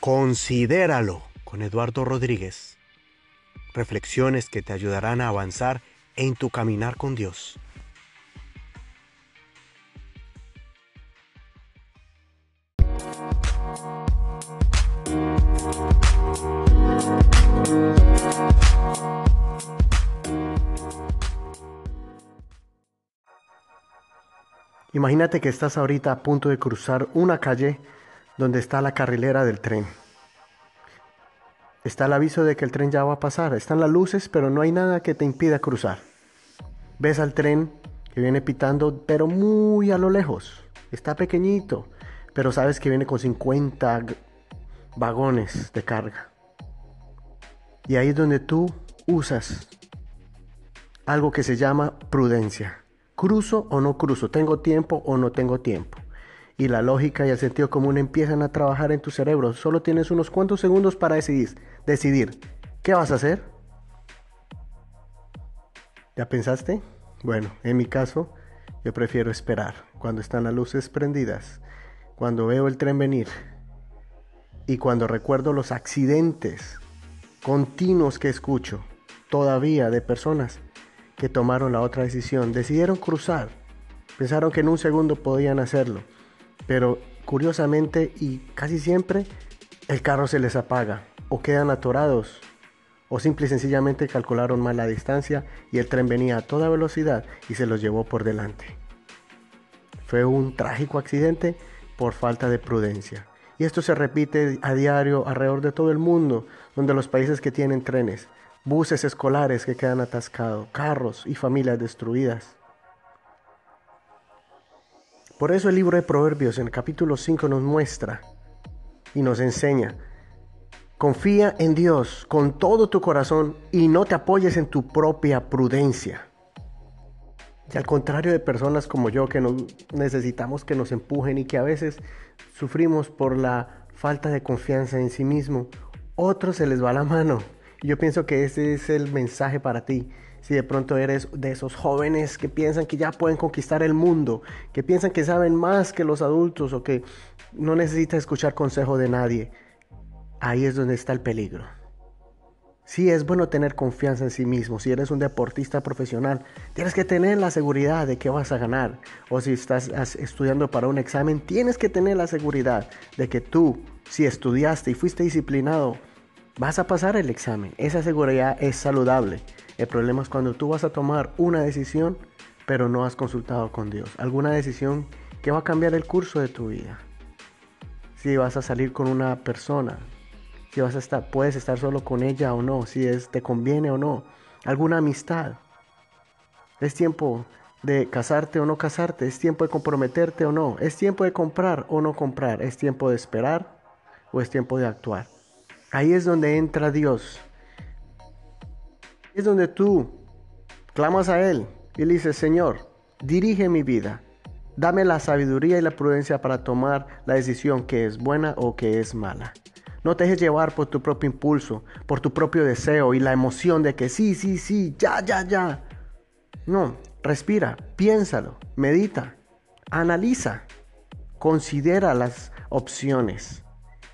Considéralo con Eduardo Rodríguez. Reflexiones que te ayudarán a avanzar en tu caminar con Dios. Imagínate que estás ahorita a punto de cruzar una calle donde está la carrilera del tren. Está el aviso de que el tren ya va a pasar. Están las luces, pero no hay nada que te impida cruzar. Ves al tren que viene pitando, pero muy a lo lejos. Está pequeñito, pero sabes que viene con 50 vagones de carga. Y ahí es donde tú usas algo que se llama prudencia. ¿Cruzo o no cruzo? ¿Tengo tiempo o no tengo tiempo? Y la lógica y el sentido común empiezan a trabajar en tu cerebro. Solo tienes unos cuantos segundos para decidir, decidir qué vas a hacer. ¿Ya pensaste? Bueno, en mi caso, yo prefiero esperar cuando están las luces prendidas, cuando veo el tren venir y cuando recuerdo los accidentes continuos que escucho todavía de personas que tomaron la otra decisión. Decidieron cruzar. Pensaron que en un segundo podían hacerlo. Pero curiosamente y casi siempre el carro se les apaga o quedan atorados o simple y sencillamente calcularon mal la distancia y el tren venía a toda velocidad y se los llevó por delante. Fue un trágico accidente por falta de prudencia. Y esto se repite a diario alrededor de todo el mundo, donde los países que tienen trenes buses escolares que quedan atascados, carros y familias destruidas. Por eso el libro de Proverbios en el capítulo 5 nos muestra y nos enseña, confía en Dios con todo tu corazón y no te apoyes en tu propia prudencia. Y al contrario de personas como yo que necesitamos que nos empujen y que a veces sufrimos por la falta de confianza en sí mismo, otros se les va la mano yo pienso que ese es el mensaje para ti. Si de pronto eres de esos jóvenes que piensan que ya pueden conquistar el mundo, que piensan que saben más que los adultos o que no necesitas escuchar consejo de nadie, ahí es donde está el peligro. Sí, es bueno tener confianza en sí mismo. Si eres un deportista profesional, tienes que tener la seguridad de que vas a ganar. O si estás estudiando para un examen, tienes que tener la seguridad de que tú, si estudiaste y fuiste disciplinado, Vas a pasar el examen. Esa seguridad es saludable. El problema es cuando tú vas a tomar una decisión, pero no has consultado con Dios. Alguna decisión que va a cambiar el curso de tu vida. Si vas a salir con una persona, si vas a estar, puedes estar solo con ella o no, si es, te conviene o no. Alguna amistad. Es tiempo de casarte o no casarte, es tiempo de comprometerte o no, es tiempo de comprar o no comprar, es tiempo de esperar o es tiempo de actuar. Ahí es donde entra Dios. Es donde tú clamas a Él y le dices, Señor, dirige mi vida. Dame la sabiduría y la prudencia para tomar la decisión que es buena o que es mala. No te dejes llevar por tu propio impulso, por tu propio deseo y la emoción de que sí, sí, sí, ya, ya, ya. No, respira, piénsalo, medita, analiza, considera las opciones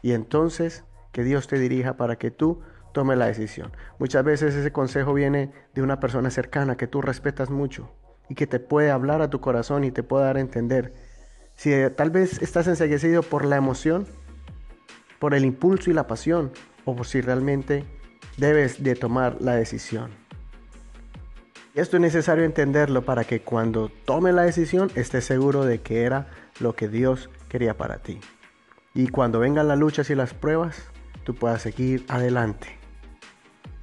y entonces que Dios te dirija para que tú tomes la decisión. Muchas veces ese consejo viene de una persona cercana que tú respetas mucho y que te puede hablar a tu corazón y te puede dar a entender. Si tal vez estás enseguecido por la emoción, por el impulso y la pasión, o por si realmente debes de tomar la decisión. Esto es necesario entenderlo para que cuando tome la decisión estés seguro de que era lo que Dios quería para ti. Y cuando vengan las luchas y las pruebas, tú puedas seguir adelante,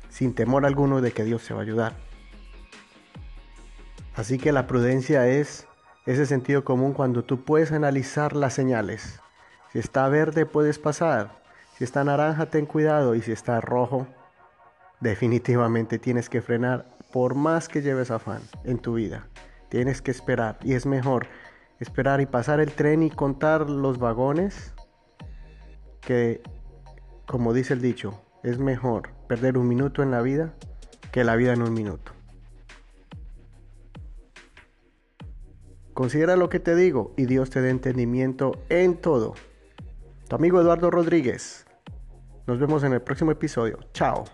sin temor alguno de que Dios se va a ayudar. Así que la prudencia es ese sentido común cuando tú puedes analizar las señales. Si está verde puedes pasar, si está naranja ten cuidado y si está rojo definitivamente tienes que frenar por más que lleves afán en tu vida. Tienes que esperar y es mejor esperar y pasar el tren y contar los vagones que como dice el dicho, es mejor perder un minuto en la vida que la vida en un minuto. Considera lo que te digo y Dios te dé entendimiento en todo. Tu amigo Eduardo Rodríguez, Nos vemos en el próximo episodio. Chao.